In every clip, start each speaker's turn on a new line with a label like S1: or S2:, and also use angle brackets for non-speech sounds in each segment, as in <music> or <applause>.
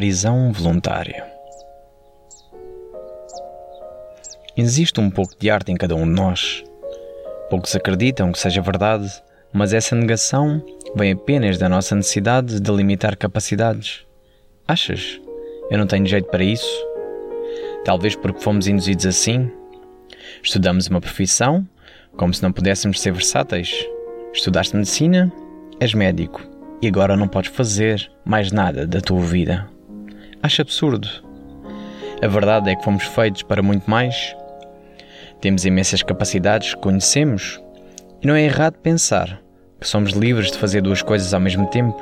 S1: Prisão voluntária. Existe um pouco de arte em cada um de nós. Poucos acreditam que seja verdade, mas essa negação vem apenas da nossa necessidade de limitar capacidades. Achas? Eu não tenho jeito para isso? Talvez porque fomos induzidos assim? Estudamos uma profissão como se não pudéssemos ser versáteis. Estudaste medicina? És médico e agora não podes fazer mais nada da tua vida. Acho absurdo. A verdade é que fomos feitos para muito mais. Temos imensas capacidades que conhecemos e não é errado pensar que somos livres de fazer duas coisas ao mesmo tempo,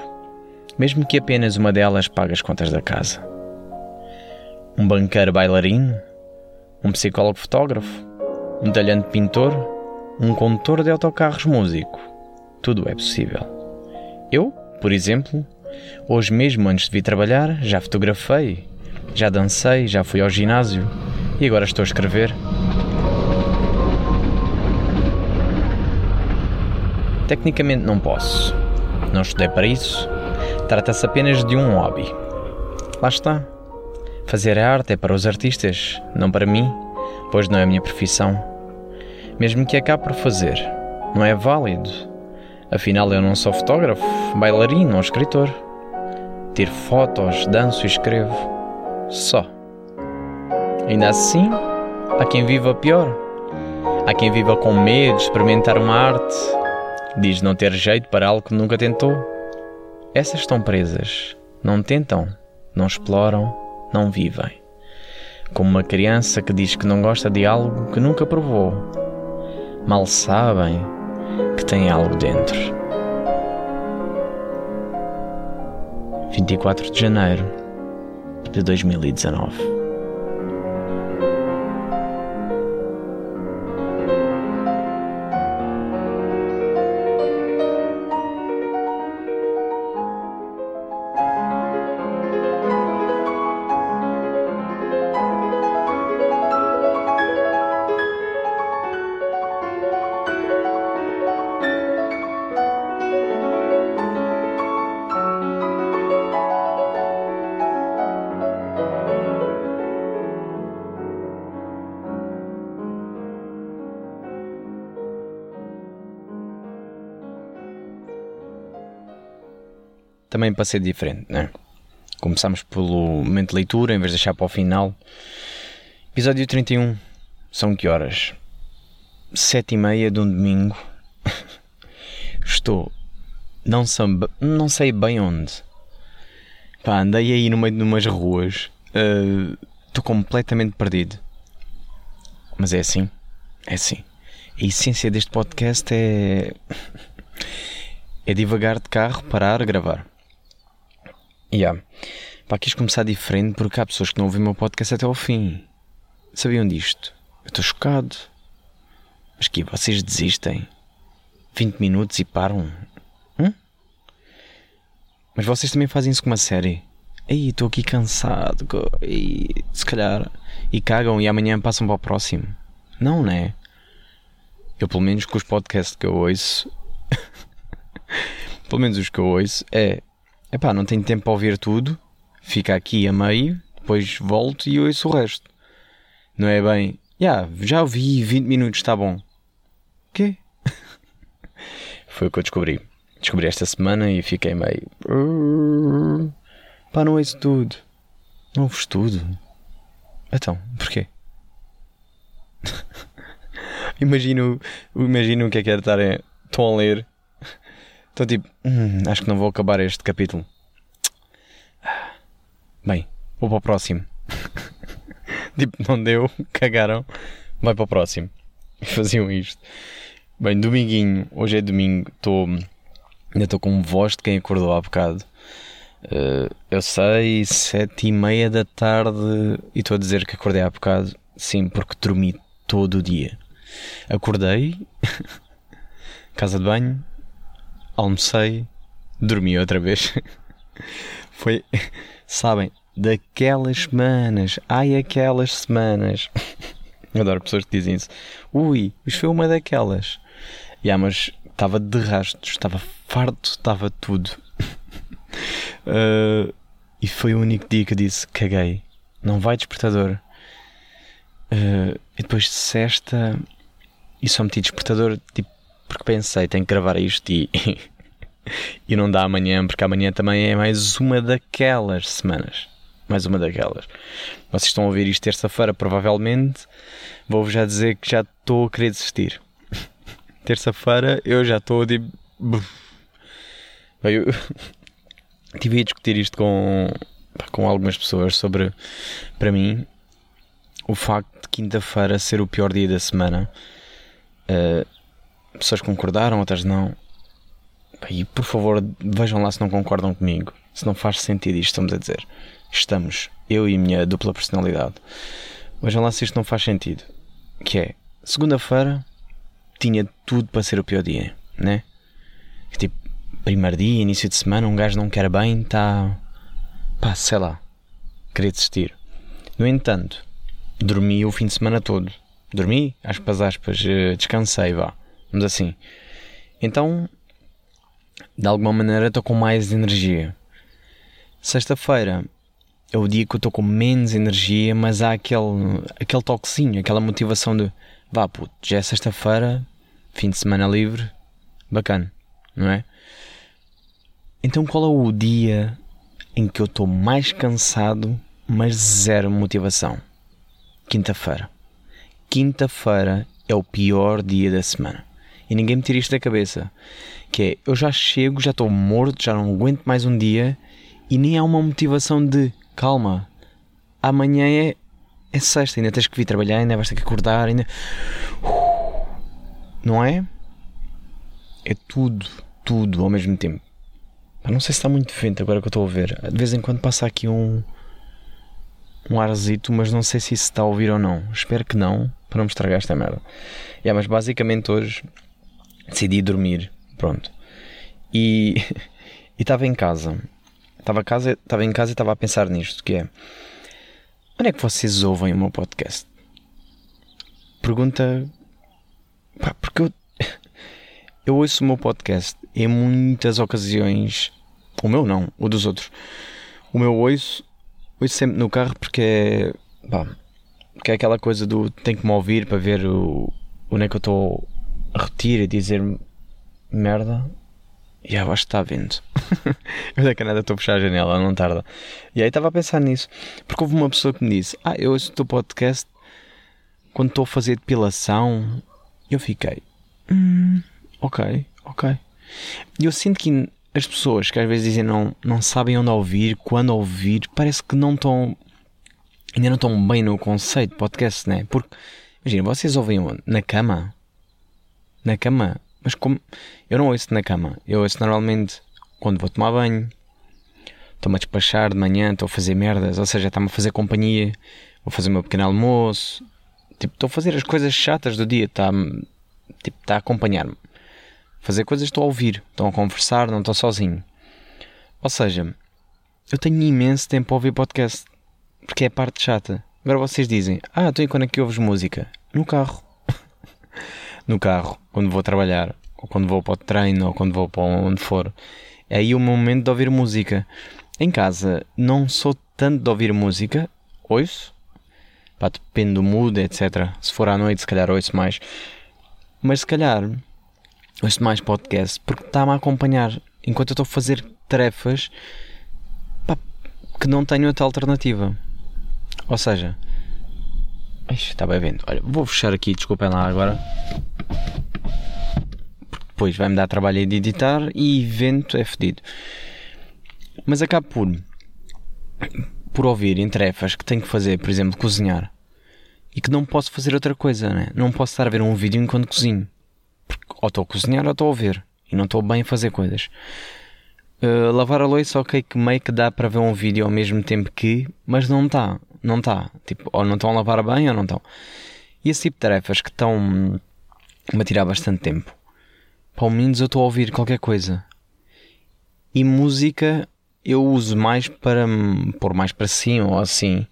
S1: mesmo que apenas uma delas pague as contas da casa. Um banqueiro bailarino, um psicólogo fotógrafo, um talhante pintor, um condutor de autocarros músico. Tudo é possível. Eu, por exemplo, hoje mesmo antes de vir trabalhar, já fotografei, já dancei, já fui ao ginásio e agora estou a escrever. Tecnicamente não posso. Não estudei para isso. Trata-se apenas de um hobby. Lá está. Fazer a arte é para os artistas, não para mim, pois não é a minha profissão. Mesmo que acabe por fazer, não é válido. Afinal, eu não sou fotógrafo, bailarino ou escritor. Tiro fotos, danço e escrevo. Só. Ainda assim, há quem viva pior. Há quem viva com medo de experimentar uma arte. Diz não ter jeito para algo que nunca tentou. Essas estão presas. Não tentam, não exploram, não vivem. Como uma criança que diz que não gosta de algo que nunca provou. Mal sabem que tem algo dentro. 24 de janeiro de 2019 para ser diferente, né? Começamos pelo momento de leitura, em vez de deixar para o final. Episódio 31. São que horas? Sete e meia de um domingo. <laughs> Estou. Não, samba, não sei bem onde. Pá, andei aí no meio de umas ruas. Uh, estou completamente perdido. Mas é assim. É assim. A essência deste podcast é. <laughs> é devagar de carro, parar, gravar. Yeah. Pá, quis começar diferente porque há pessoas que não ouvem o meu podcast até ao fim. Sabiam disto? Eu estou chocado. Mas que vocês desistem? 20 minutos e param? Hum? Mas vocês também fazem isso com uma série? Ei, estou aqui cansado. Ei, se calhar. E cagam e amanhã passam para o próximo. Não, né? Eu, pelo menos, com os podcasts que eu ouço. <laughs> pelo menos os que eu ouço, é Epá, não tenho tempo para ouvir tudo, fica aqui a meio, depois volto e ouço o resto. Não é bem, yeah, já ouvi 20 minutos, está bom. Quê? <laughs> Foi o que eu descobri. Descobri esta semana e fiquei meio. Pá, não ouço tudo. Não ouves tudo. Então, porquê? <laughs> imagino, imagino o que é que é estar. Estão a ler Estou tipo, hum, acho que não vou acabar este capítulo. Bem, vou para o próximo. <laughs> tipo, não deu, <laughs> cagaram, vai para o próximo. <laughs> Faziam isto. Bem, dominguinho, hoje é domingo, estou. Ainda estou com voz de quem acordou há bocado. Uh, eu sei, sete e meia da tarde e estou a dizer que acordei há bocado. Sim, porque dormi todo o dia. Acordei, casa de banho, almocei, dormi outra vez. <laughs> Foi, sabem, daquelas semanas, ai, aquelas semanas. <laughs> Adoro pessoas que dizem isso. Ui, isto foi uma daquelas. Yeah, mas estava de rastros, estava farto, estava tudo. Uh, <laughs> E foi o único dia que eu disse: caguei, não vai despertador. Uh, e depois de sexta, e só meti despertador, tipo, porque pensei, tenho que gravar isto e, <laughs> e não dá amanhã, porque amanhã também é mais uma daquelas semanas. Mais uma daquelas. Vocês estão a ouvir isto terça-feira, provavelmente. Vou-vos já dizer que já estou a querer desistir. <laughs> Terça-feira eu já estou tipo. Eu <laughs> tive a discutir isto com, com algumas pessoas sobre, para mim, o facto de quinta-feira ser o pior dia da semana. Uh, pessoas concordaram, outras não. E por favor, vejam lá se não concordam comigo. Se não faz sentido isto, estamos a dizer. Estamos, eu e a minha dupla personalidade. Vejam lá se isto não faz sentido. Que é, segunda-feira tinha tudo para ser o pior dia, né? Tipo, primeiro dia, início de semana, um gajo não quer bem, está. pá, sei lá, querer desistir. No entanto, dormi o fim de semana todo. Dormi, aspas, aspas, eh, descansei, vá. Vamos assim. Então, de alguma maneira, estou com mais energia. Sexta-feira é o dia que eu estou com menos energia, mas há aquele, aquele toquezinho, aquela motivação de vá puto, já é sexta-feira, fim de semana livre, bacana, não é? Então qual é o dia em que eu estou mais cansado, mas zero motivação? Quinta-feira. Quinta-feira é o pior dia da semana. E ninguém me tira isto da cabeça. Que é, eu já chego, já estou morto, já não aguento mais um dia e nem há uma motivação de calma. Amanhã é, é sexta, ainda tens que vir trabalhar, ainda vais ter que acordar, ainda. Não é? É tudo, tudo ao mesmo tempo. não sei se está muito vento agora que eu estou a ver. De vez em quando passa aqui um um arzito, mas não sei se isso está a ouvir ou não. Espero que não, para não me estragar esta merda. Yeah, mas basicamente hoje decidi dormir. Pronto. E <laughs> estava em casa. Estava casa, estava em casa e estava a pensar nisto, que é onde é que vocês ouvem o meu podcast? Pergunta pá, porque eu, <laughs> eu ouço o meu podcast em muitas ocasiões. O meu não, o dos outros. O meu ouço ouço sempre no carro porque é. Pá, que é aquela coisa do tenho que me ouvir para ver o, onde é que eu estou repetir e dizer merda. E yeah, acho <laughs> que está vindo. eu da Canadá estou a puxar a janela, não tarda. E aí estava a pensar nisso. Porque houve uma pessoa que me disse: Ah, eu ouço o teu podcast quando estou a fazer depilação. Eu fiquei: Hum, ok, ok. E eu sinto que as pessoas que às vezes dizem não, não sabem onde ouvir, quando ouvir, parece que não estão. ainda não estão bem no conceito de podcast, né? Porque, imagina, vocês ouvem? Na cama? Na cama? Mas como. Eu não ouço na cama. Eu ouço normalmente quando vou tomar banho, estou-me a despachar de manhã, estou a fazer merdas, ou seja, está-me a fazer companhia, vou fazer o meu pequeno almoço, tipo, estou a fazer as coisas chatas do dia, está tipo, tá a acompanhar-me fazer coisas, estou a ouvir, estão a conversar, não estou sozinho. Ou seja, eu tenho imenso tempo a ouvir podcast, porque é a parte chata. Agora vocês dizem, ah, então e quando é que ouves música? No carro. No carro, quando vou trabalhar, ou quando vou para o treino, ou quando vou para onde for. É aí o momento de ouvir música. Em casa, não sou tanto de ouvir música, ouço. Pá, depende do mood, etc. Se for à noite, se calhar ouço mais. Mas se calhar ouço mais podcast porque está-me a acompanhar enquanto eu estou a fazer tarefas pá, que não tenho outra alternativa. Ou seja, Está bem vendo. Olha, vou fechar aqui, desculpem lá agora. Depois vai-me dar trabalho de editar e vento é fedido. Mas acabo por, por ouvir em tarefas que tenho que fazer, por exemplo, cozinhar. E que não posso fazer outra coisa, né? Não posso estar a ver um vídeo enquanto cozinho. Porque ou estou a cozinhar ou estou a ver. E não estou bem a fazer coisas. Uh, lavar a louça, ok, que meio que dá para ver um vídeo ao mesmo tempo que, mas não está. Não está. Tipo, ou não estão a lavar bem ou não estão. E esse tipo de tarefas que estão a tirar bastante tempo. Para menos eu estou a ouvir qualquer coisa. E música eu uso mais para pôr mais para cima ou assim.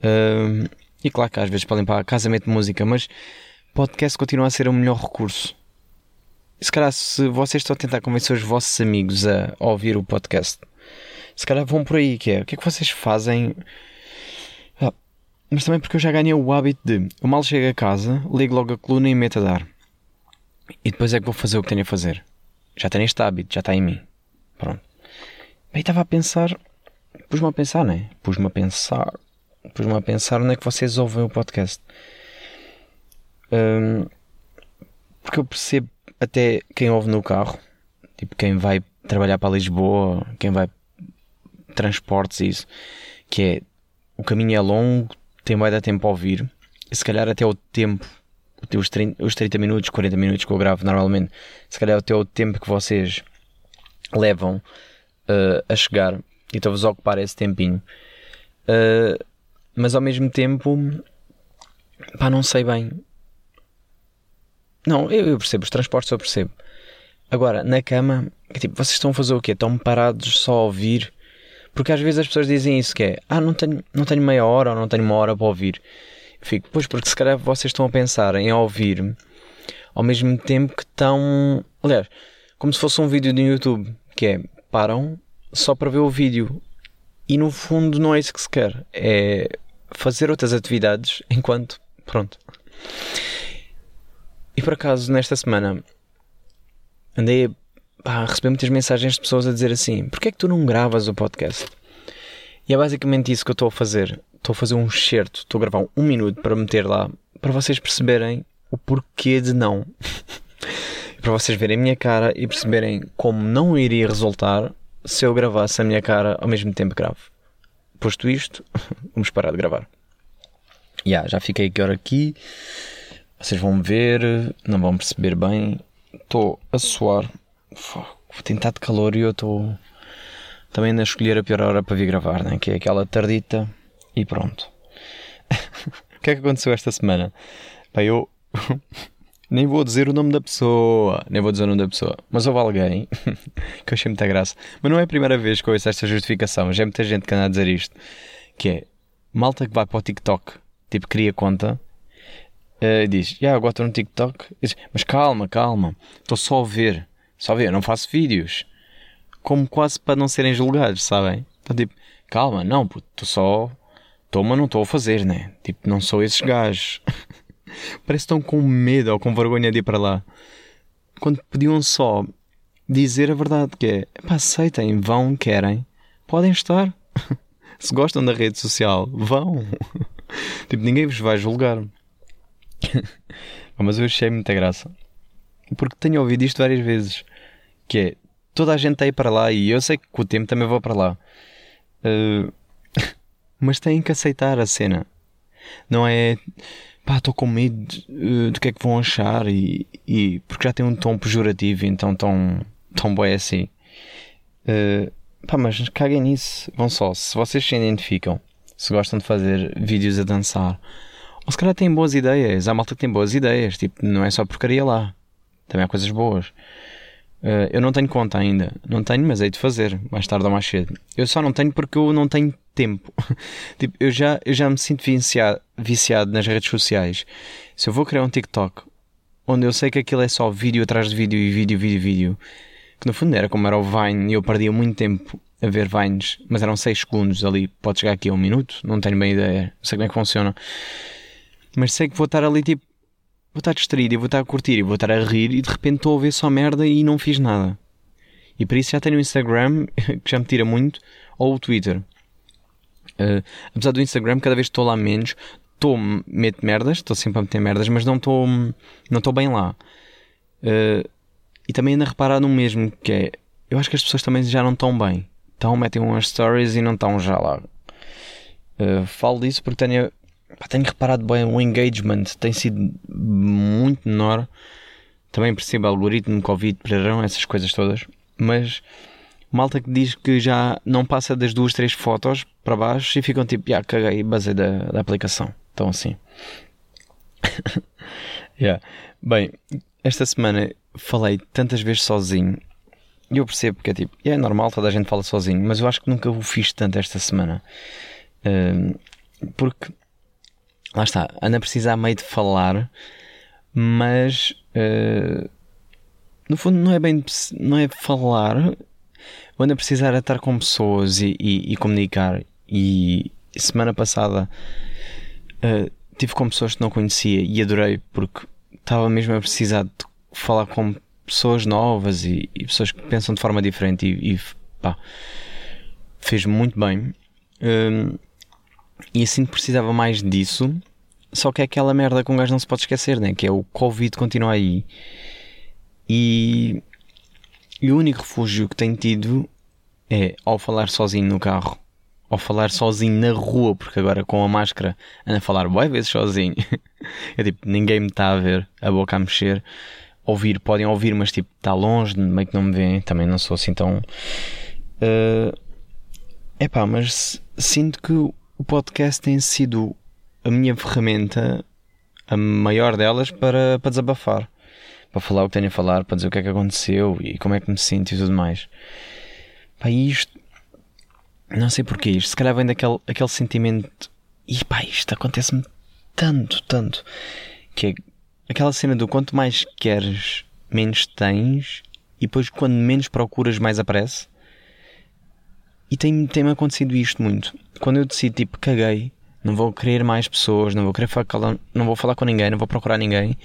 S1: Uh, e claro que às vezes para limpar a casa meto música, mas podcast continua a ser o melhor recurso. Se calhar, se vocês estão a tentar convencer os vossos amigos a ouvir o podcast, se calhar vão por aí, que é, o que é que vocês fazem? Mas também porque eu já ganhei o hábito de, eu mal chego a casa, ligo logo a coluna e meto a dar. E depois é que vou fazer o que tenho a fazer. Já tenho este hábito, já está em mim. Pronto. Aí estava a pensar, pus-me a pensar, né? Pus-me a pensar, pus-me a pensar onde é que vocês ouvem o podcast. Um, porque eu percebo até quem ouve no carro, tipo quem vai trabalhar para Lisboa, quem vai transportes e isso, que é o caminho é longo, vai dar tempo a ouvir, se calhar até o tempo, os 30, os 30 minutos, 40 minutos que eu gravo normalmente, se calhar até o tempo que vocês levam uh, a chegar e estou-vos a ocupar esse tempinho. Uh, mas ao mesmo tempo, pá, não sei bem. Não, eu, eu percebo, os transportes eu percebo. Agora, na cama, tipo, vocês estão a fazer o quê? Estão parados só a ouvir? Porque às vezes as pessoas dizem isso, que é, ah, não tenho, não tenho meia hora ou não tenho uma hora para ouvir. Fico, pois, porque se calhar vocês estão a pensar em ouvir ao mesmo tempo que estão, aliás, como se fosse um vídeo no YouTube, que é, param só para ver o vídeo. E no fundo não é isso que se quer. É fazer outras atividades enquanto. Pronto. E por acaso, nesta semana, andei a receber muitas mensagens de pessoas a dizer assim: Porquê é que tu não gravas o podcast? E é basicamente isso que eu estou a fazer. Estou a fazer um excerto, estou a gravar um minuto para meter lá, para vocês perceberem o porquê de não. <laughs> para vocês verem a minha cara e perceberem como não iria resultar se eu gravasse a minha cara ao mesmo tempo que gravo. Posto isto, <laughs> vamos parar de gravar. Yeah, já fiquei agora aqui. Vocês vão ver, não vão perceber bem. Estou a suar. Tem estado de calor e eu estou também a escolher a pior hora para vir gravar, né? que é aquela tardita e pronto. <laughs> o que é que aconteceu esta semana? Pá, eu <laughs> nem vou dizer o nome da pessoa, nem vou dizer o nome da pessoa, mas houve alguém <laughs> que eu achei muita graça. Mas não é a primeira vez que eu ouço esta justificação, já é muita gente que anda a dizer isto, que é malta que vai para o TikTok, tipo, cria conta, uh, diz, já, yeah, agora estou no TikTok, diz, mas calma, calma, estou só a ver, só a ver, não faço vídeos, como quase para não serem julgados, sabem? Então, tipo, calma, não, estou só, estou, mas não estou a fazer, né? Tipo, não sou esses gajos. <laughs> Parece que estão com medo ou com vergonha de ir para lá. Quando podiam só dizer a verdade, que é pá, aceitem, vão, querem, podem estar. <laughs> Se gostam da rede social, vão. <laughs> tipo, ninguém vos vai julgar. Mas eu achei muita graça. Porque tenho ouvido isto várias vezes. Que é, toda a gente está aí para lá e eu sei que com o tempo também vou para lá. Uh, <laughs> mas têm que aceitar a cena. Não é pá, estou com medo uh, do que é que vão achar e, e porque já tem um tom pejorativo, então tão, tão bom assim. Uh, pá, mas caguem nisso, vão só, se vocês se identificam, se gostam de fazer vídeos a dançar, ou se calhar têm boas ideias, há malta que tem boas ideias, tipo, não é só porcaria lá, também há coisas boas. Uh, eu não tenho conta ainda, não tenho, mas hei de fazer, mais tarde ou mais cedo. Eu só não tenho porque eu não tenho tempo. <laughs> tipo, eu já, eu já me sinto viciado, viciado nas redes sociais. Se eu vou criar um TikTok onde eu sei que aquilo é só vídeo atrás de vídeo e vídeo, vídeo, vídeo, que no fundo era como era o Vine e eu perdia muito tempo a ver Vines, mas eram 6 segundos ali, pode chegar aqui a um minuto, não tenho bem ideia, não sei como é que funciona. Mas sei que vou estar ali tipo, vou estar distraído e vou estar a curtir e vou estar a rir e de repente estou a ver só merda e não fiz nada. E por isso já tenho o Instagram, <laughs> que já me tira muito, ou o Twitter. Uh, apesar do Instagram, cada vez estou lá menos. Estou meto merdas, estou sempre a meter merdas, mas não estou não estou bem lá. Uh, e também ainda reparar no mesmo, que é, eu acho que as pessoas também já não estão bem. Então metem umas stories e não estão já lá. Uh, falo disso porque tenho, pá, tenho reparado bem o engagement tem sido muito menor. Também percebo algoritmo, Covid, perarão, essas coisas todas. Mas malta que diz que já não passa das duas, três fotos para baixo e ficam tipo, já caguei, basei da, da aplicação. Então assim. <laughs> yeah. Bem, esta semana falei tantas vezes sozinho e eu percebo que é tipo, é normal, toda a gente fala sozinho, mas eu acho que nunca o fiz tanto esta semana. Uh, porque lá está, anda a precisar meio de falar, mas uh, no fundo não é bem não é falar, eu ando a precisar de estar com pessoas e, e, e comunicar. E semana passada uh, tive com pessoas que não conhecia e adorei porque estava mesmo a precisar de falar com pessoas novas e, e pessoas que pensam de forma diferente e, e pá, fez muito bem. Um, e assim precisava mais disso. Só que é aquela merda que um gajo não se pode esquecer, né? Que é o Covid continua aí. E, e o único refúgio que tenho tido é ao falar sozinho no carro, ao falar sozinho na rua, porque agora com a máscara ando a falar boas vezes sozinho. <laughs> é tipo, ninguém me está a ver, a boca a mexer. Ouvir, podem ouvir, mas tipo, está longe, meio que não me vêem. Também não sou assim tão. É uh, pá, mas sinto que o podcast tem sido a minha ferramenta, a maior delas, para, para desabafar. Para falar o que tenho a falar, para dizer o que é que aconteceu e como é que me sinto e tudo mais. Pá, isto. Não sei porquê, isto se calhar vem daquele aquele sentimento. E pá, isto acontece-me tanto, tanto. Que é aquela cena do quanto mais queres, menos tens. E depois, quando menos procuras, mais aparece. E tem-me tem acontecido isto muito. Quando eu decido, tipo, caguei, não vou querer mais pessoas, não vou querer falar, não vou falar com ninguém, não vou procurar ninguém,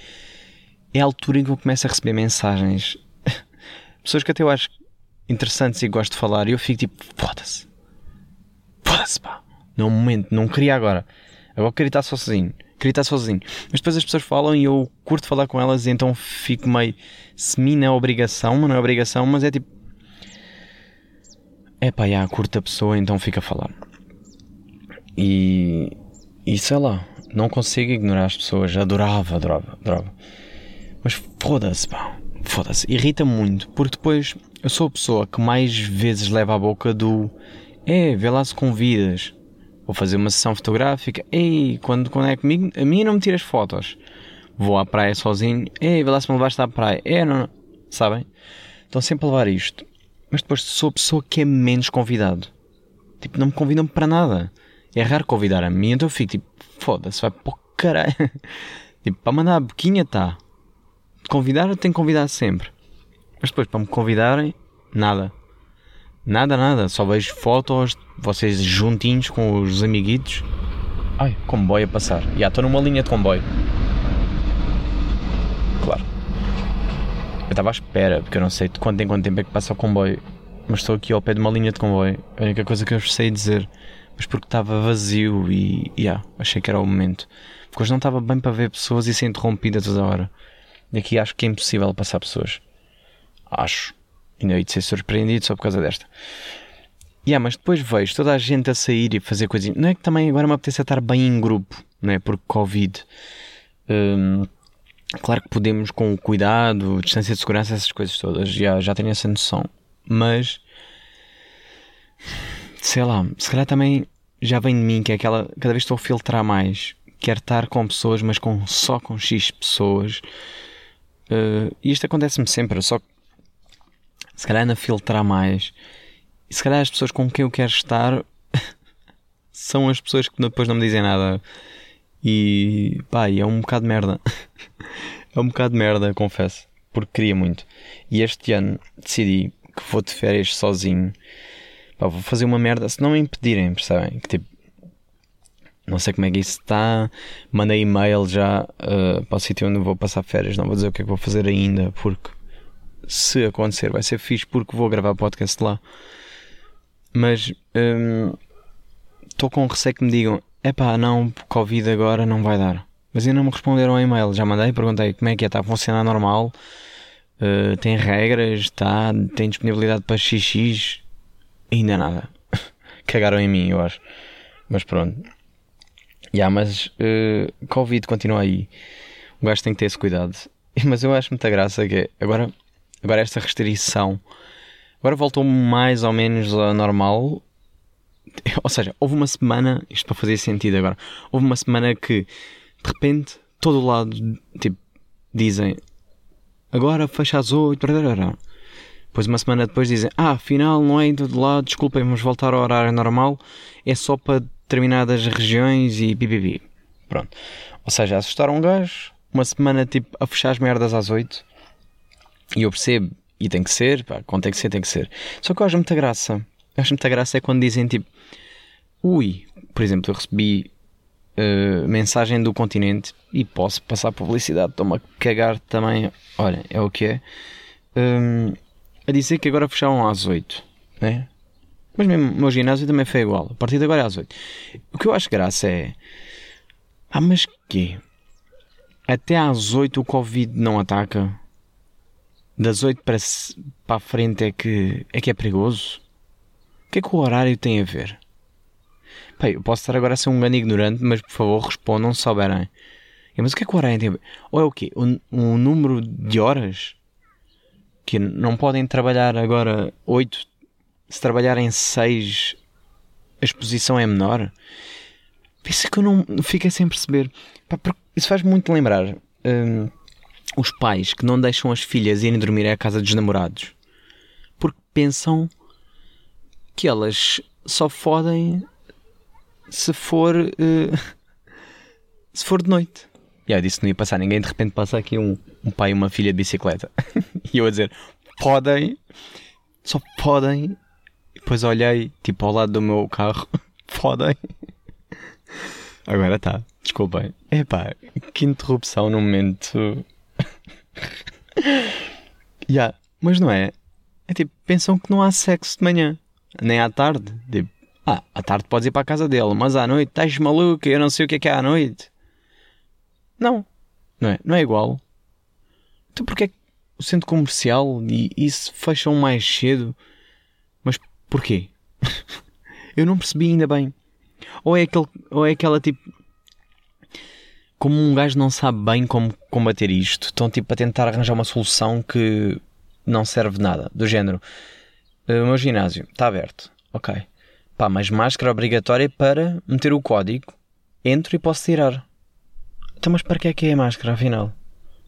S1: é a altura em que eu começo a receber mensagens. <laughs> Pessoas que até eu acho interessantes e gosto de falar, e eu fico tipo, foda-se. Foda-se, pá. Num momento, não queria agora. Agora queria estar sozinho. Queria estar sozinho. Mas depois as pessoas falam e eu curto falar com elas, e então fico meio. Se mim não é obrigação, não é obrigação, mas é tipo é pá, já, curta a pessoa, então fica a falar. E, e sei lá, não consigo ignorar as pessoas. Adorava, adorava, adorava. Mas foda-se, pá, foda-se. Irrita muito, porque depois eu sou a pessoa que mais vezes leva a boca do é, vê lá se convidas. Vou fazer uma sessão fotográfica. Ei, quando, quando é comigo, a mim não me tiras fotos. Vou à praia sozinho. Ei, vê lá se me levaste à praia. É, não, não. Sabem? Estão sempre a levar isto mas depois sou a pessoa que é menos convidado. Tipo, não me convidam para nada. É raro convidar a mim, então eu fico tipo, foda-se, vai para o caralho. <laughs> tipo, para mandar a boquinha está. Convidar eu tenho que convidar sempre. Mas depois, para me convidarem, nada. Nada, nada. Só vejo fotos, vocês juntinhos com os amiguitos. Ai, comboio a passar. Já estou numa linha de comboio. Claro. Eu estava à espera, porque eu não sei quanto em quanto tempo é que passa o comboio. Mas estou aqui ao pé de uma linha de comboio. A única coisa que eu sei dizer. Mas porque estava vazio e. Yeah, achei que era o momento. Porque hoje não estava bem para ver pessoas e ser interrompida toda hora. E aqui acho que é impossível passar pessoas. Acho. Ainda hei de ser surpreendido só por causa desta. Yeah, mas depois vejo toda a gente a sair e fazer coisinhas. Não é que também agora me apetece estar bem em grupo, não é? Porque Covid. Um, Claro que podemos, com cuidado, distância de segurança, essas coisas todas, já, já tenho essa noção. Mas, sei lá, se calhar também já vem de mim que é aquela. Cada vez estou a filtrar mais. Quero estar com pessoas, mas com, só com X pessoas. Uh, e isto acontece-me sempre, só que se calhar ando a filtrar mais. E se calhar as pessoas com quem eu quero estar <laughs> são as pessoas que depois não me dizem nada. E pá, é um bocado de merda. <laughs> é um bocado de merda, confesso. Porque queria muito. E este ano decidi que vou de férias sozinho. Pá, vou fazer uma merda se não me impedirem, percebem? Que tipo. Não sei como é que isso está. Mandei e-mail já uh, para o sítio onde vou passar férias. Não vou dizer o que é que vou fazer ainda, porque se acontecer vai ser fixe, porque vou gravar podcast lá. Mas estou um, com receio que me digam: Epá, não, Covid agora não vai dar. Mas ainda não me responderam ao e-mail. Já mandei, perguntei como é que é, está a funcionar normal. Uh, tem regras, está, tem disponibilidade para XX. Ainda nada. <laughs> Cagaram em mim, eu acho. Mas pronto. Já, yeah, mas uh, Covid continua aí. O gajo tem que ter esse cuidado. <laughs> Mas eu acho muita graça que agora, agora esta restrição agora voltou mais ou menos ao normal <laughs> ou seja, houve uma semana, isto para fazer sentido agora, houve uma semana que de repente todo o lado tipo, dizem agora fecha às 8, depois uma semana depois dizem ah, afinal não é em todo lado, desculpem, vamos voltar ao horário normal, é só para determinadas regiões e pipipi. Pronto. Ou seja, assustaram um gajo, uma semana tipo a fechar as merdas às 8 e eu percebo E tem que ser, pá, quando tem que ser, tem que ser. Só que eu acho muita graça. Eu acho muita graça é quando dizem tipo, ui, por exemplo, eu recebi uh, mensagem do continente e posso passar publicidade, estou-me a cagar também. Olha, é o que é. Um, a dizer que agora fecharam às 8, né? Mas mesmo o meu ginásio também foi igual. A partir de agora é às 8. O que eu acho graça é. Ah, mas que? Até às 8 o Covid não ataca? Das 8 para, para a frente é que, é que é perigoso? O que é que o horário tem a ver? Pai, eu posso estar agora a ser um grande ignorante, mas por favor respondam se souberem. Mas o que é que o horário tem a ver? Ou é o quê? Um número de horas? Que não podem trabalhar agora 8 se trabalharem 6 a exposição é menor? Pensa que eu não fico sem perceber. Pá, isso faz muito lembrar hum, os pais que não deixam as filhas irem dormir à casa dos namorados porque pensam que elas só fodem se for uh, <laughs> se for de noite. E eu disse que não ia passar ninguém, de repente passa aqui um, um pai e uma filha de bicicleta. <laughs> e eu a dizer, podem, só podem. E depois olhei, tipo, ao lado do meu carro, <laughs> podem. Agora tá, desculpem. Epá, que interrupção no momento. yeah, mas não é? É tipo, pensam que não há sexo de manhã, nem à tarde. Tipo, ah, à tarde podes ir para a casa dele, mas à noite estás maluco, eu não sei o que é que é à noite. Não, não é? Não é igual. Então porquê é que o centro comercial e isso fecham mais cedo? Mas porquê? <laughs> eu não percebi ainda bem. Ou é, aquele, ou é aquela tipo. Como um gajo não sabe bem como combater isto, estão tipo a tentar arranjar uma solução que não serve nada. Do género, o meu ginásio está aberto, ok. Pá, mas máscara obrigatória para meter o código, entro e posso tirar. Então, mas para que é que é a máscara afinal?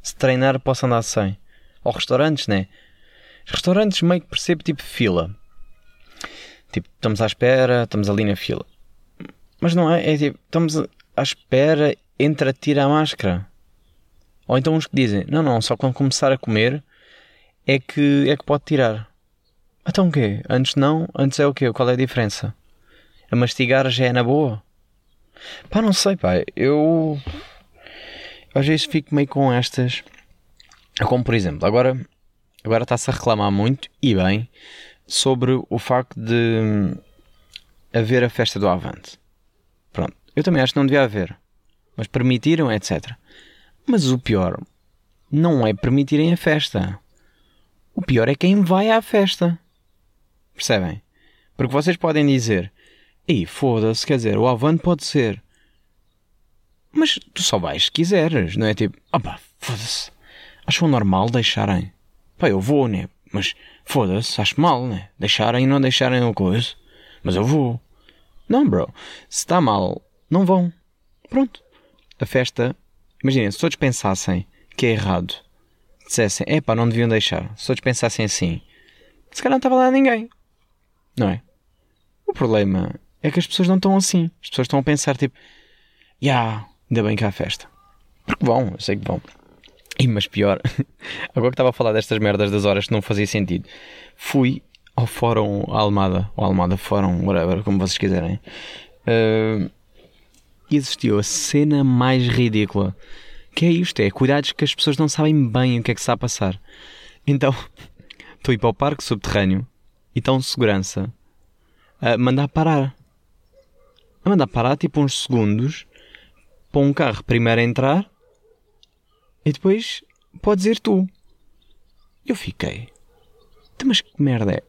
S1: Se treinar, posso andar sem. Ou restaurantes, né? Restaurantes meio que percebo tipo fila. Tipo, estamos à espera, estamos ali na fila. Mas não é, é tipo, estamos à espera, entra, tira a máscara. Ou então uns que dizem, não, não, só quando começar a comer é que, é que pode tirar. Então o quê? Antes não? Antes é o quê? Qual é a diferença? A mastigar já é na boa? Pá, não sei, pá. Eu. Às vezes fico meio com estas. Como por exemplo, agora. Agora está-se a reclamar muito, e bem, sobre o facto de haver a festa do Avante. Pronto, eu também acho que não devia haver. Mas permitiram, etc. Mas o pior não é permitirem a festa. O pior é quem vai à festa. Percebem? Porque vocês podem dizer: Ei, foda-se, quer dizer, o Avante pode ser. Mas tu só vais se quiseres, não é tipo, opá, foda-se. Acham normal deixarem? Pá, eu vou, né? Mas foda-se, acho mal, né? Deixarem e não deixarem a coisa. Mas eu vou. Não, bro. Se está mal, não vão. Pronto. A festa. Imaginem, se todos pensassem que é errado, dissessem, epá, não deviam deixar. Se todos pensassem assim, se calhar não estava lá ninguém. Não é? O problema é que as pessoas não estão assim. As pessoas estão a pensar tipo, ya, yeah, ainda bem que há festa. Porque vão, eu sei que vão. E, mas pior, <laughs> agora que estava a falar destas merdas das horas que não fazia sentido, fui ao Fórum Almada, ou Almada Fórum, whatever, como vocês quiserem, uh, e existiu a cena mais ridícula. Que é isto, é cuidados que as pessoas não sabem bem o que é que está a passar. Então, <laughs> estou a ir para o parque subterrâneo e está um segurança a mandar parar. A mandar parar tipo uns segundos para um carro primeiro a entrar e depois podes ir tu. Eu fiquei. Então, mas que merda é?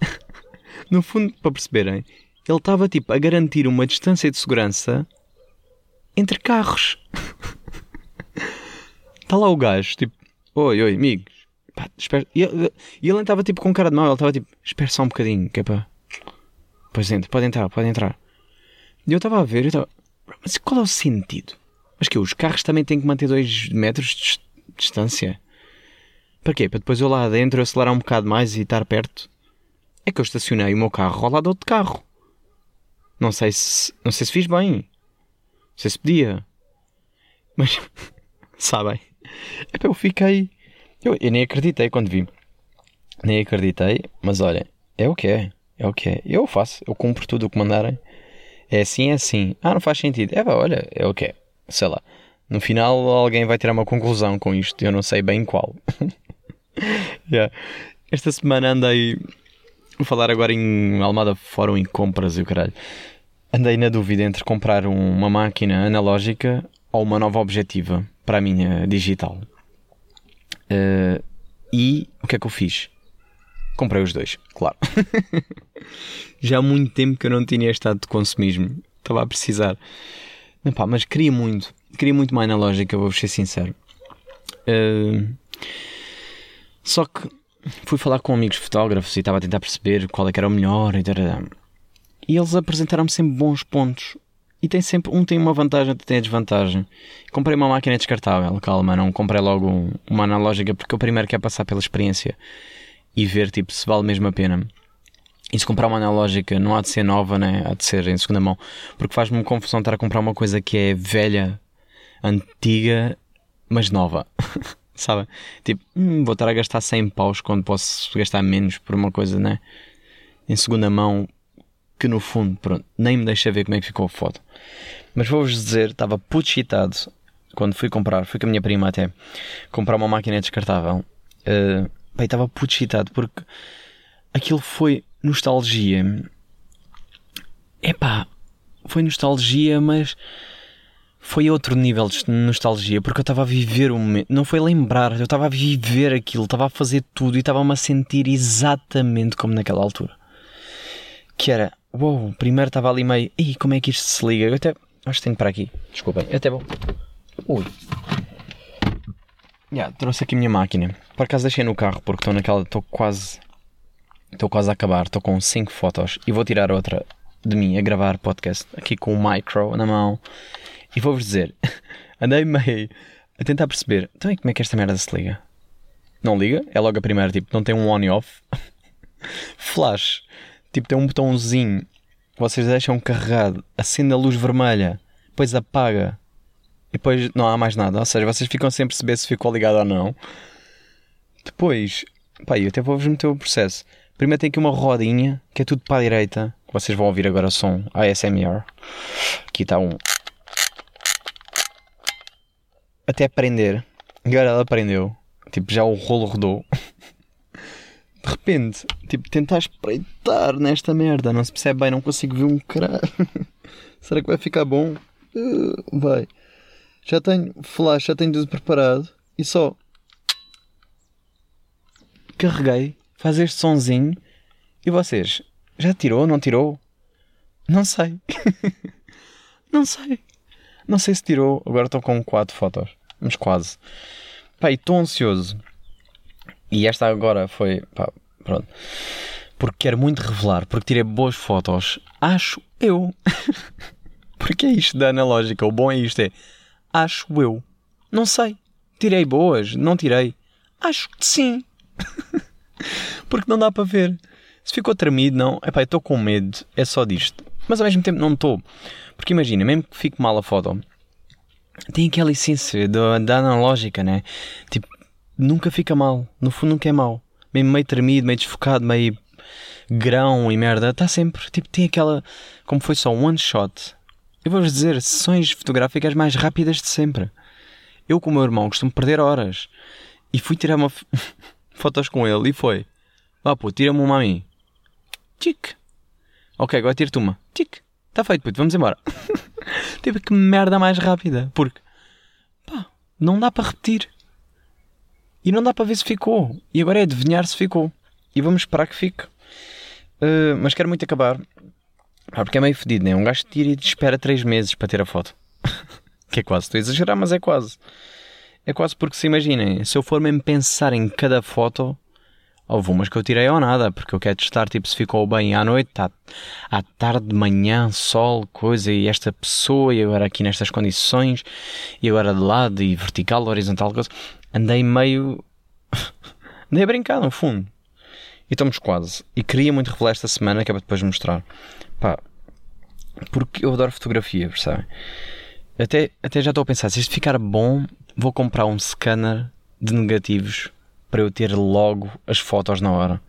S1: <laughs> no fundo, para perceberem, ele estava tipo a garantir uma distância de segurança entre carros. Está <laughs> lá o gajo, tipo, oi, oi, amigos. Pá, espera. E ele, ele estava tipo com cara de mal, ele estava tipo, espera só um bocadinho, que é para. Pois entra, pode entrar, pode entrar. E eu estava a ver, eu estava. Mas qual é o sentido? Mas que os carros também têm que manter 2 metros de distância? Para quê? Para depois eu lá dentro acelerar um bocado mais e estar perto? É que eu estacionei o meu carro ao lado do outro carro. Não sei se. Não sei se fiz bem. Não sei se podia. Mas. <laughs> sabem? É eu fiquei. Eu, eu, nem acreditei quando vi. Nem acreditei, mas olha, é o que é. É o que é. Eu faço, eu cumpro tudo o que mandarem. É assim, é assim. Ah, não faz sentido. É, olha, é o que é. Sei lá. No final alguém vai tirar uma conclusão com isto, eu não sei bem qual. <laughs> yeah. Esta semana andei. Vou falar agora em Almada Fórum em compras e o caralho. Andei na dúvida entre comprar uma máquina analógica ou uma nova objetiva para a minha digital. Uh, e o que é que eu fiz? Comprei os dois, claro. <laughs> Já há muito tempo que eu não tinha estado de consumismo. Estava a precisar. Não, pá, mas queria muito. Queria muito uma analógica, vou ser sincero. Uh, só que fui falar com amigos fotógrafos e estava a tentar perceber qual é que era o melhor e. E eles apresentaram-me sempre bons pontos. E tem sempre, um tem uma vantagem, outro tem a desvantagem. Comprei uma máquina descartável, calma, não comprei logo uma analógica porque eu primeiro quero passar pela experiência e ver tipo se vale mesmo a pena. E se comprar uma analógica não há de ser nova, né? há de ser em segunda mão, porque faz-me confusão estar a comprar uma coisa que é velha, antiga, mas nova. <laughs> Sabe? Tipo, hum, vou estar a gastar 100 paus quando posso gastar menos por uma coisa, né? Em segunda mão, que no fundo, pronto, nem me deixa ver como é que ficou a foto. Mas vou-vos dizer, estava puto quando fui comprar, fui com a minha prima até, comprar uma máquina descartável. Uh, bem, estava puto excitado porque aquilo foi nostalgia. Epá, foi nostalgia, mas foi outro nível de nostalgia, porque eu estava a viver o momento, não foi lembrar, eu estava a viver aquilo, estava a fazer tudo e estava-me a sentir exatamente como naquela altura. Que era, uou, wow, primeiro estava ali meio, e como é que isto se liga? Eu até, acho que tenho para aqui, desculpem, eu até vou. Ui. Yeah, trouxe aqui a minha máquina. Por acaso deixei no carro porque estou naquela, estou quase, estou quase a acabar, estou com 5 fotos e vou tirar outra de mim a gravar podcast aqui com o micro na mão. E vou-vos dizer, <laughs> andei meio a tentar perceber, então como é que esta merda se liga? Não liga? É logo a primeira, tipo, não tem um on e off. <laughs> Flash, tipo, tem um botãozinho vocês deixam carregado, acende a luz vermelha, depois apaga e depois não há mais nada. Ou seja, vocês ficam sem perceber se ficou ligado ou não. Depois, pá, eu até vou-vos meter o processo. Primeiro tem aqui uma rodinha que é tudo para a direita. Vocês vão ouvir agora o som ASMR. Aqui está um. Até prender. Agora ela prendeu. Tipo, já o rolo rodou. <laughs> De repente, tipo, tentar espreitar nesta merda. Não se percebe bem, não consigo ver um caralho. <laughs> Será que vai ficar bom? Uh, vai. Já tenho flash, já tenho tudo preparado. E só carreguei, faz este sonzinho. E vocês, já tirou, não tirou? Não sei. <laughs> não sei. Não sei se tirou. Agora estou com quatro fotos. Mas quase. Pá, estou ansioso. E esta agora foi. Pá, pronto. Porque quero muito revelar. Porque tirei boas fotos. Acho eu. <laughs> porque é isto da analógica. O bom é isto: é Acho eu. Não sei. Tirei boas? Não tirei. Acho que sim. <laughs> Porque não dá para ver. Se ficou tremido, não. Epá, eu estou com medo. É só disto. Mas ao mesmo tempo não estou. Porque imagina, mesmo que fique mal a foto, tem aquela essência da, da analógica, né? Tipo, nunca fica mal. No fundo, nunca é mal. Mesmo meio tremido, meio desfocado, meio grão e merda. Está sempre. Tipo, tem aquela. Como foi só um one shot eu vou-vos dizer, sessões fotográficas mais rápidas de sempre. Eu com o meu irmão costumo perder horas. E fui tirar uma <laughs> fotos com ele e foi. Vá pô, tira-me uma a mim. Tic. Ok, agora tira-te uma. Tic. Está feito, puto, vamos embora. <laughs> tipo, que merda mais rápida. Porque, pá, não dá para repetir. E não dá para ver se ficou. E agora é adivinhar se ficou. E vamos esperar que fique. Uh, mas quero muito acabar. Ah, porque é meio fedido, né? Um gajo tira e espera 3 meses para ter a foto. <laughs> que é quase, estou a exagerar, mas é quase. É quase porque se imaginem, se eu for mesmo pensar em cada foto, houve umas que eu tirei ou nada, porque eu quero testar tipo se ficou bem à noite, à, à tarde, de manhã, sol, coisa, e esta pessoa, e agora aqui nestas condições, e agora de lado, e vertical, horizontal, coisa. Andei meio. <laughs> Andei a brincar, no fundo. E estamos quase. E queria muito revelar esta semana, que é para depois mostrar. Pá, porque eu adoro fotografia, percebem? Até, até já estou a pensar, se isto ficar bom, vou comprar um scanner de negativos para eu ter logo as fotos na hora.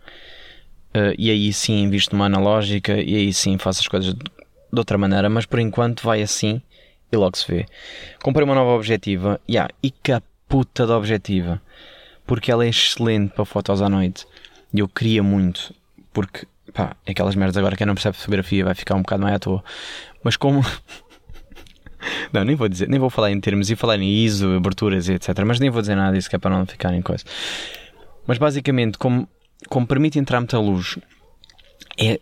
S1: Uh, e aí sim invisto numa analógica e aí sim faço as coisas de, de outra maneira, mas por enquanto vai assim e logo se vê. Comprei uma nova objetiva yeah, e que a puta da objetiva porque ela é excelente para fotos à noite e eu queria muito porque pá, aquelas merdas agora quem não percebe fotografia vai ficar um bocado mais à toa, mas como <laughs> Não, nem vou dizer, nem vou falar em termos e falar em ISO, aberturas e etc. Mas nem vou dizer nada disso que é para não ficar em coisa. Mas basicamente, como, como permite entrar muita luz, é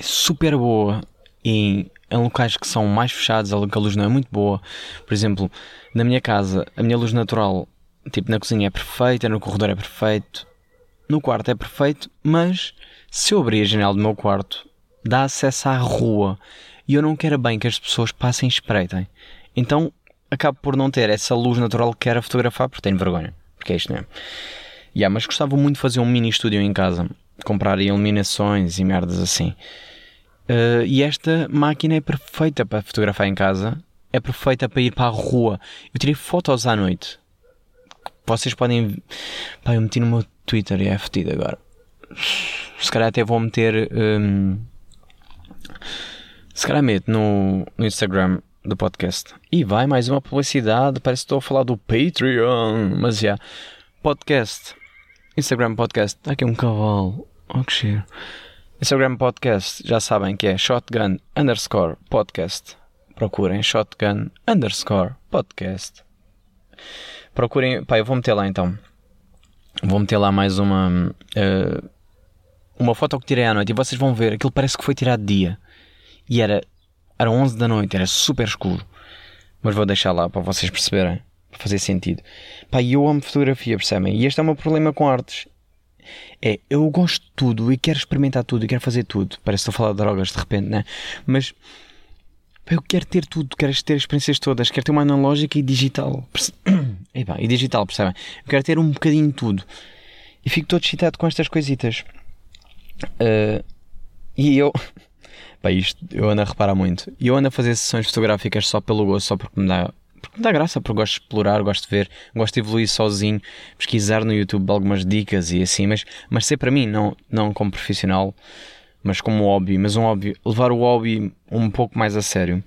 S1: super boa em, em locais que são mais fechados, a luz não é muito boa. Por exemplo, na minha casa, a minha luz natural, tipo na cozinha é perfeita, no corredor é perfeito, no quarto é perfeito, mas se eu abrir a janela do meu quarto, dá acesso à rua e eu não quero bem que as pessoas passem e espreitem. Então acabo por não ter essa luz natural que quero fotografar porque tenho vergonha. Porque é isto mesmo. Yeah, mas gostava muito de fazer um mini estúdio em casa. Comprar iluminações e merdas assim. Uh, e esta máquina é perfeita para fotografar em casa. É perfeita para ir para a rua. Eu tirei fotos à noite. Vocês podem. Pá, eu meti no meu Twitter é fetido agora. Se calhar até vou meter. Um... Se calhar meto no, no Instagram do podcast. E vai mais uma publicidade, parece que estou a falar do Patreon, mas já. Yeah. Podcast. Instagram Podcast. Aqui um cavalo. Oh, que cheiro. Instagram Podcast, já sabem que é Shotgun underscore podcast. Procurem Shotgun underscore podcast. Procurem. Pá, eu vou meter lá então. Vou meter lá mais uma. Uh, uma foto que tirei à noite e vocês vão ver. Aquilo parece que foi tirado de dia e era, era 11 da noite, era super escuro. Mas vou deixar lá para vocês perceberem, para fazer sentido. Pá, eu amo fotografia, percebem? E este é o meu problema com artes. É, eu gosto de tudo e quero experimentar tudo e quero fazer tudo. Parece que estou a falar de drogas de repente, né? Mas eu quero ter tudo, quero ter as experiências todas, quero ter uma analógica e digital. E, <coughs> pá, e digital, percebem? Eu quero ter um bocadinho de tudo. E fico todo excitado com estas coisitas. Uh, e eu. <laughs> Pá, isto eu ando a reparar muito. E eu ando a fazer sessões fotográficas só pelo gosto, só porque me dá, porque me dá graça, porque gosto de explorar, gosto de ver, gosto de evoluir sozinho, pesquisar no YouTube algumas dicas e assim, mas, mas ser para mim, não, não como profissional, mas como hobby, mas um hobby, levar o hobby um pouco mais a sério.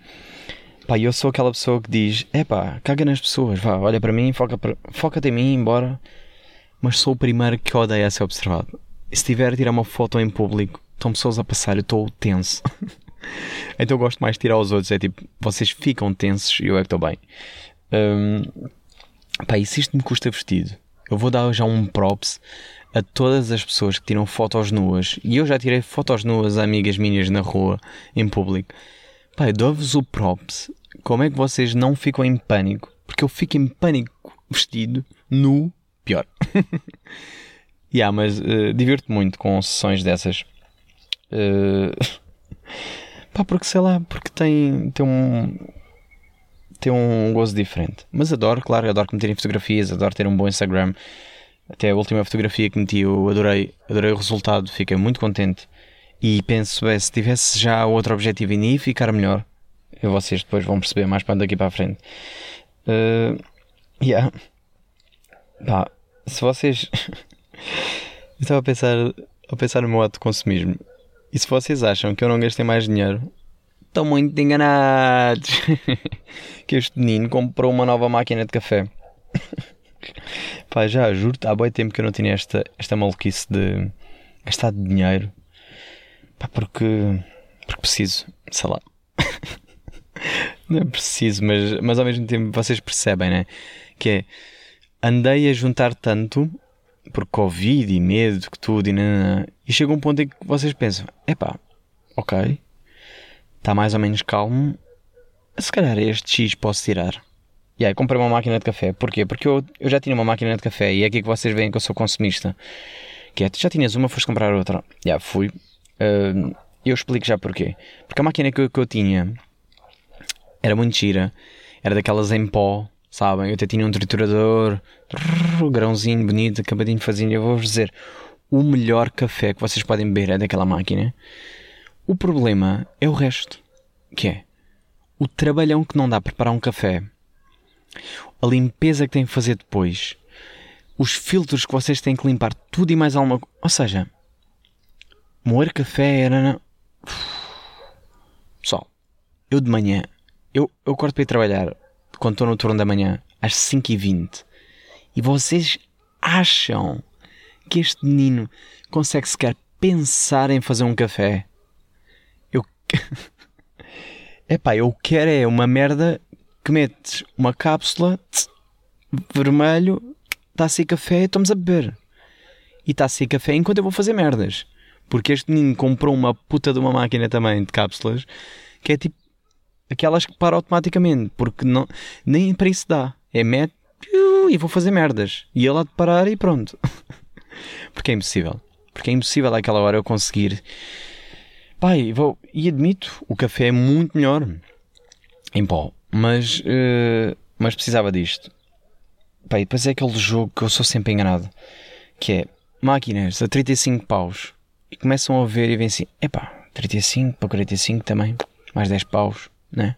S1: Pá, eu sou aquela pessoa que diz: é pá, caga nas pessoas, vá, olha para mim, foca foca-te em mim, embora. Mas sou o primeiro que odeia ser observado. Se tiver a tirar uma foto em público, estão pessoas a passar, eu estou tenso. <laughs> então eu gosto mais de tirar os outros. É tipo, vocês ficam tensos e eu é que estou bem. Um, pá, e se isto me custa vestido? Eu vou dar já um props a todas as pessoas que tiram fotos nuas. E eu já tirei fotos nuas a amigas minhas na rua, em público. Eu dou-vos o props. Como é que vocês não ficam em pânico? Porque eu fico em pânico vestido, nu, pior. <laughs> yeah, mas uh, divirto muito com sessões dessas. Uh, <laughs> pá, porque sei lá, porque tem, tem um. Tem um gozo diferente. Mas adoro, claro, adoro que fotografias, adoro ter um bom Instagram. Até a última fotografia que meti, eu adorei, adorei o resultado, fiquei muito contente. E penso, bem, se tivesse já outro objetivo em ia ficar melhor. E vocês depois vão perceber mais para daqui para a frente. Uh, yeah. Pá, se vocês. <laughs> eu estava a pensar, a pensar no meu ato de consumismo. E se vocês acham que eu não gastei mais dinheiro, estão muito enganados. <laughs> que este menino comprou uma nova máquina de café. <laughs> Pá, já juro, há bom tempo que eu não tinha esta, esta maluquice de gastar dinheiro. Pá, porque, porque preciso, sei lá. <laughs> não é preciso, mas, mas ao mesmo tempo vocês percebem, né? Que é, andei a juntar tanto por Covid e medo, que tudo, e, nanana, e chega um ponto em que vocês pensam: epá, ok, está mais ou menos calmo, se calhar este X posso tirar. E aí comprei uma máquina de café. Porquê? Porque eu, eu já tinha uma máquina de café e é aqui que vocês veem que eu sou consumista. Que é, tu já tinhas uma, foste comprar outra. Já fui. Uh, eu explico já porquê. Porque a máquina que eu, que eu tinha era muito gira. Era daquelas em pó sabem? Eu até tinha um triturador, grãozinho bonito, acabadinho fazer. Eu vou-vos dizer: o melhor café que vocês podem beber é daquela máquina. O problema é o resto, que é o trabalhão que não dá a preparar um café, a limpeza que tem que fazer depois, os filtros que vocês têm que limpar, tudo e mais alguma coisa. Ou seja, moer café era. Pessoal, eu de manhã, eu, eu acordo para ir trabalhar quando estou no turno da manhã às 5h20 e vocês acham que este menino consegue sequer pensar em fazer um café? Eu. <laughs> Epá, eu quero é uma merda que metes uma cápsula tss, vermelho, está a ser café, estamos a beber. E está a ser café enquanto eu vou fazer merdas. Porque este menino comprou uma puta de uma máquina também de cápsulas que é tipo aquelas que para automaticamente, porque não, nem para isso dá. É mete e vou fazer merdas. E ele há de parar e pronto. <laughs> porque é impossível. Porque é impossível àquela hora eu conseguir. Pai, vou. E admito, o café é muito melhor em pó. Mas. Uh, mas precisava disto. Pai, depois é aquele jogo que eu sou sempre enganado. Que é máquinas a 35 paus. E começam a ver e vêm assim: epá, 35 para 45 também. Mais 10 paus, né?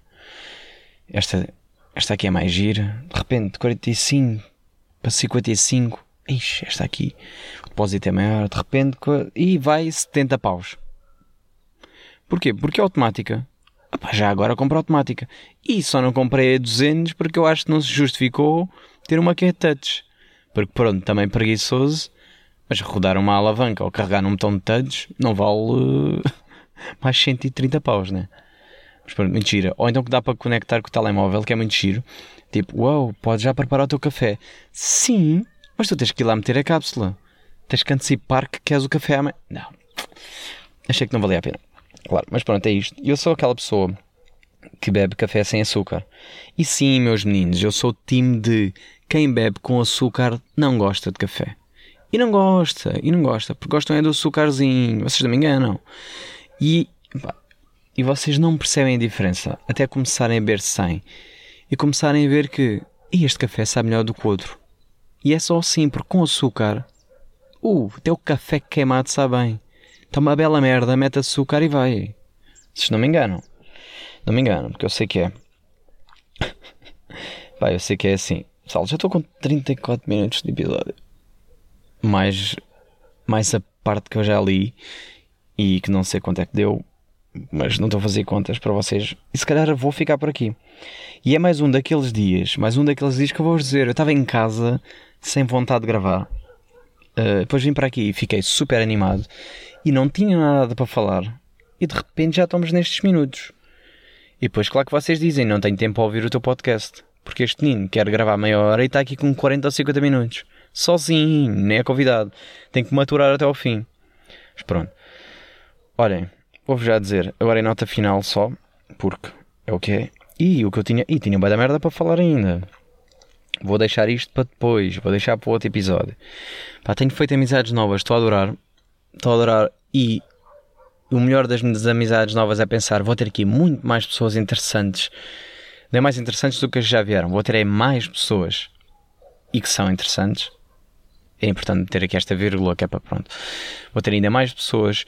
S1: Esta, esta aqui é mais gira. De repente, 45 para 55. Ixi, esta aqui, o depósito é maior. De repente, e vai 70 paus. Porquê? Porque é automática. Opa, já agora compro automática. E só não comprei a 200 porque eu acho que não se justificou ter uma que é touch. Porque pronto, também preguiçoso. Mas rodar uma alavanca ou carregar num botão de touch não vale uh, <laughs> mais 130 paus, né? Mas pronto, mentira. Ou então que dá para conectar com o telemóvel, que é muito giro. Tipo, uau, wow, podes já preparar o teu café. Sim, mas tu tens que ir lá meter a cápsula. Tens que antecipar que queres o café amanhã. Não. Achei que não valia a pena. Claro, mas pronto, é isto. Eu sou aquela pessoa que bebe café sem açúcar. E sim, meus meninos, eu sou o time de quem bebe com açúcar não gosta de café. E não gosta, e não gosta, porque gostam é do açúcarzinho, vocês não me enganam. E, pá, e vocês não percebem a diferença até começarem a beber sem e começarem a ver que este café sabe melhor do que o outro. E é só assim, porque com açúcar, uh, até o café queimado sabe bem. Está uma bela merda, mete açúcar e vai. Vocês não me enganam. Não me enganam, porque eu sei que é. <laughs> Pá, eu sei que é assim. Pessoal, já estou com 34 minutos de episódio. Mais, mais a parte que eu já li e que não sei quanto é que deu, mas não estou a fazer contas para vocês. E se calhar vou ficar por aqui. E é mais um daqueles dias, mais um daqueles dias que eu vou dizer. Eu estava em casa sem vontade de gravar. Uh, depois vim para aqui e fiquei super animado e não tinha nada para falar. E de repente já estamos nestes minutos. E depois, claro que vocês dizem, não tenho tempo a ouvir o teu podcast. Porque este menino quer gravar meia hora e está aqui com 40 ou 50 minutos. Sozinho, nem é convidado. Tem que maturar até ao fim. Mas pronto. Olhem, vou-vos já dizer, agora em nota final só, porque é o que é. E o que eu tinha. E tinha bem da merda para falar ainda. Vou deixar isto para depois, vou deixar para outro episódio. Pá, tenho feito amizades novas, estou a adorar estou a adorar e o melhor das minhas amizades novas é pensar, vou ter aqui muito mais pessoas interessantes, nem mais interessantes do que as já vieram, vou ter aí mais pessoas e que são interessantes. É importante ter aqui esta vírgula que é para pronto. Vou ter ainda mais pessoas,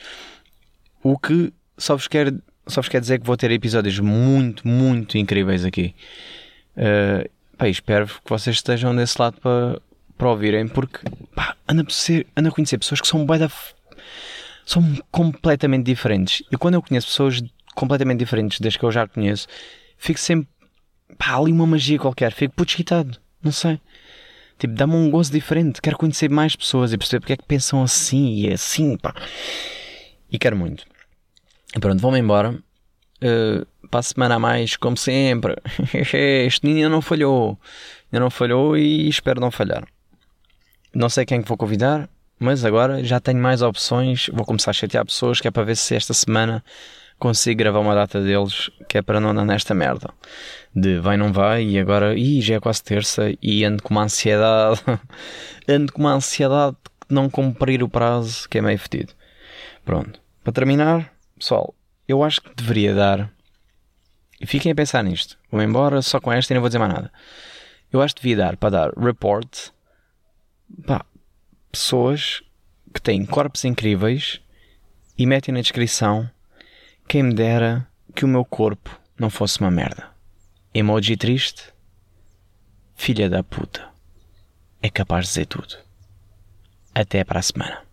S1: o que só vos quer, só vos quer dizer que vou ter episódios muito, muito incríveis aqui. Uh, pá, espero que vocês estejam desse lado para, para ouvirem, porque pá, anda, a ser, anda a conhecer pessoas que são da são completamente diferentes. E quando eu conheço pessoas completamente diferentes desde que eu já conheço, fico sempre. pá, ali uma magia qualquer, fico puto excitado. Não sei. Tipo, dá-me um gozo diferente. Quero conhecer mais pessoas e perceber porque é que pensam assim e é assim, pá. E quero muito. E pronto, vou-me embora. Uh, para a semana a mais, como sempre. <laughs> este ainda não falhou. Ainda não falhou e espero não falhar. Não sei quem é que vou convidar. Mas agora já tenho mais opções, vou começar a chatear pessoas que é para ver se esta semana consigo gravar uma data deles que é para não andar nesta merda. De vai, não vai, e agora, ih, já é quase terça e ando com uma ansiedade, <laughs> ando com uma ansiedade de não cumprir o prazo, que é meio fedido. Pronto, para terminar, pessoal, eu acho que deveria dar, fiquem a pensar nisto, vou embora só com esta e não vou dizer mais nada. Eu acho que devia dar para dar report, pá, pessoas que têm corpos incríveis e metem na descrição quem me dera que o meu corpo não fosse uma merda. Emoji triste? Filha da puta. é capaz de dizer tudo. Até para a semana.